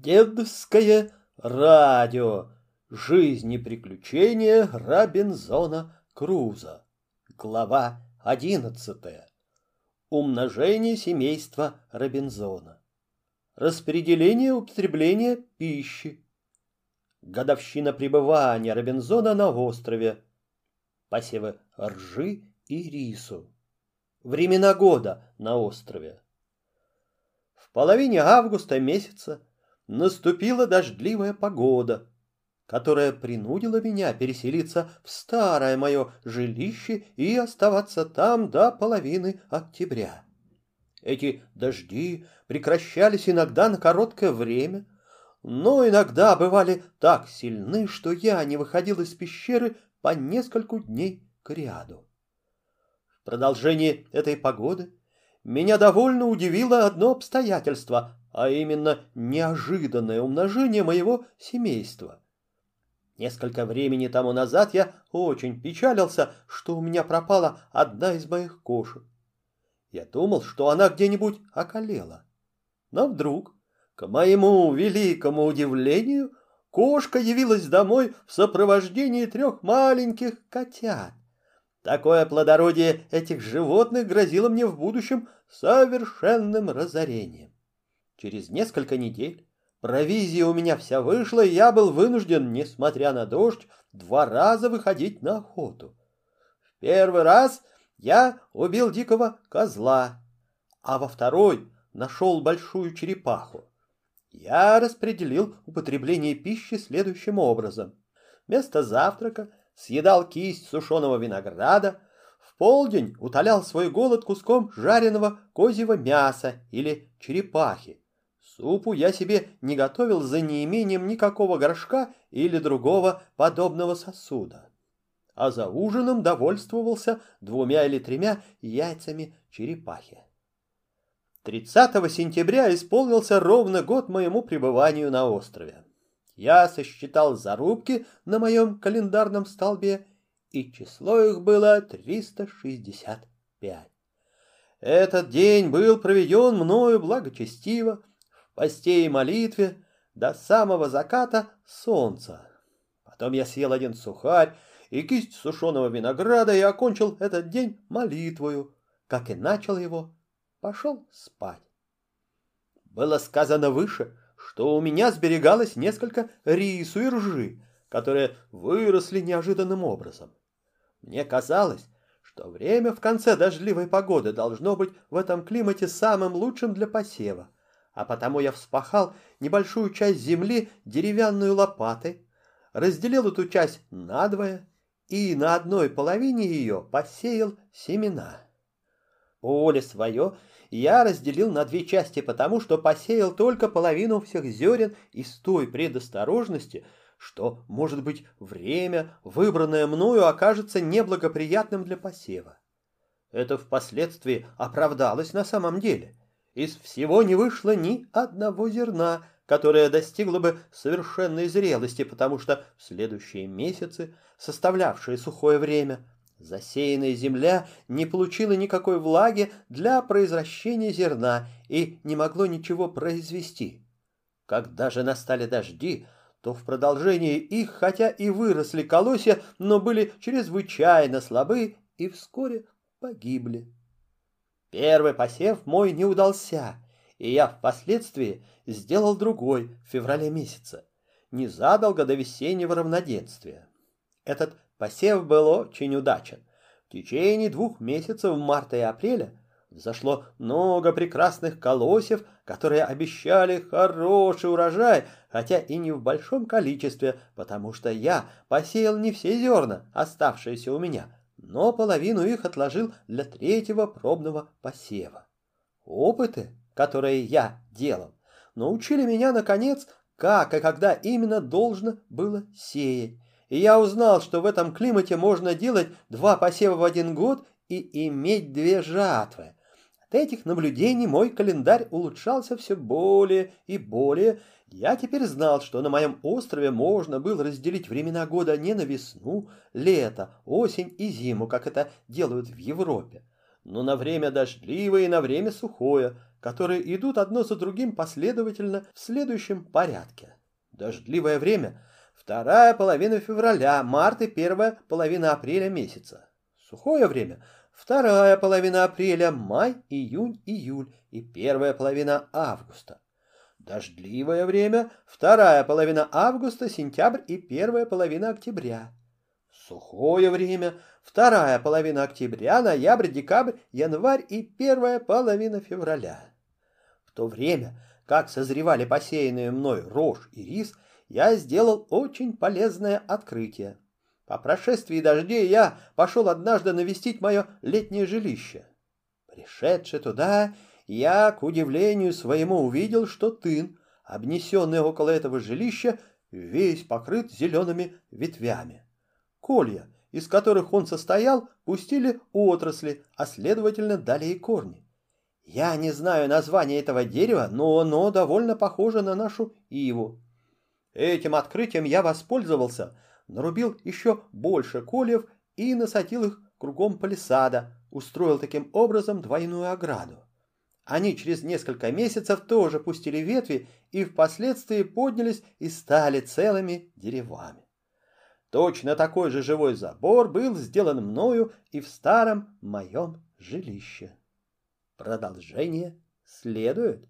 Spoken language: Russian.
Дедовское радио. Жизнь и приключения Робинзона Круза. Глава одиннадцатая. Умножение семейства Робинзона. Распределение употребления пищи. Годовщина пребывания Робинзона на острове. Посевы ржи и рису. Времена года на острове. В половине августа месяца наступила дождливая погода, которая принудила меня переселиться в старое мое жилище и оставаться там до половины октября. Эти дожди прекращались иногда на короткое время, но иногда бывали так сильны, что я не выходил из пещеры по нескольку дней к ряду. В продолжении этой погоды меня довольно удивило одно обстоятельство, а именно неожиданное умножение моего семейства. Несколько времени тому назад я очень печалился, что у меня пропала одна из моих кошек. Я думал, что она где-нибудь околела. Но вдруг, к моему великому удивлению, кошка явилась домой в сопровождении трех маленьких котят. Такое плодородие этих животных грозило мне в будущем совершенным разорением. Через несколько недель провизия у меня вся вышла, и я был вынужден, несмотря на дождь, два раза выходить на охоту. В первый раз я убил дикого козла, а во второй нашел большую черепаху. Я распределил употребление пищи следующим образом. Вместо завтрака съедал кисть сушеного винограда, в полдень утолял свой голод куском жареного козьего мяса или черепахи, Супу я себе не готовил за неимением никакого горшка или другого подобного сосуда. А за ужином довольствовался двумя или тремя яйцами черепахи. 30 сентября исполнился ровно год моему пребыванию на острове. Я сосчитал зарубки на моем календарном столбе, и число их было 365. Этот день был проведен мною благочестиво, постей и молитве до самого заката солнца. Потом я съел один сухарь и кисть сушеного винограда и окончил этот день молитвою, как и начал его, пошел спать. Было сказано выше, что у меня сберегалось несколько рису и ржи, которые выросли неожиданным образом. Мне казалось, что время в конце дождливой погоды должно быть в этом климате самым лучшим для посева — а потому я вспахал небольшую часть земли деревянной лопатой, разделил эту часть надвое и на одной половине ее посеял семена. Поле свое я разделил на две части, потому что посеял только половину всех зерен из той предосторожности, что, может быть, время, выбранное мною, окажется неблагоприятным для посева. Это впоследствии оправдалось на самом деле — из всего не вышло ни одного зерна, которое достигло бы совершенной зрелости, потому что в следующие месяцы, составлявшие сухое время, засеянная земля не получила никакой влаги для произвращения зерна и не могло ничего произвести. Когда же настали дожди, то в продолжении их, хотя и выросли колосья, но были чрезвычайно слабы и вскоре погибли. Первый посев мой не удался, и я впоследствии сделал другой в феврале месяце, незадолго до весеннего равноденствия. Этот посев был очень удачен. В течение двух месяцев марта и апреля взошло много прекрасных колосьев, которые обещали хороший урожай, хотя и не в большом количестве, потому что я посеял не все зерна, оставшиеся у меня, но половину их отложил для третьего пробного посева. Опыты, которые я делал, научили меня, наконец, как и когда именно должно было сеять. И я узнал, что в этом климате можно делать два посева в один год и иметь две жатвы. От этих наблюдений мой календарь улучшался все более и более, я теперь знал, что на моем острове можно было разделить времена года не на весну, лето, осень и зиму, как это делают в Европе, но на время дождливое и на время сухое, которые идут одно за другим последовательно в следующем порядке. Дождливое время – вторая половина февраля, март и первая половина апреля месяца. Сухое время – вторая половина апреля, май, июнь, июль и первая половина августа. Дождливое время – вторая половина августа, сентябрь и первая половина октября. Сухое время – вторая половина октября, ноябрь, декабрь, январь и первая половина февраля. В то время, как созревали посеянные мной рожь и рис, я сделал очень полезное открытие. По прошествии дождей я пошел однажды навестить мое летнее жилище. Пришедший туда, я, к удивлению своему, увидел, что тын, обнесенный около этого жилища, весь покрыт зелеными ветвями. Колья, из которых он состоял, пустили отрасли, а следовательно дали и корни. Я не знаю названия этого дерева, но оно довольно похоже на нашу иву. Этим открытием я воспользовался, нарубил еще больше кольев и насадил их кругом палисада, устроил таким образом двойную ограду. Они через несколько месяцев тоже пустили ветви и впоследствии поднялись и стали целыми деревами. Точно такой же живой забор был сделан мною и в старом моем жилище. Продолжение следует.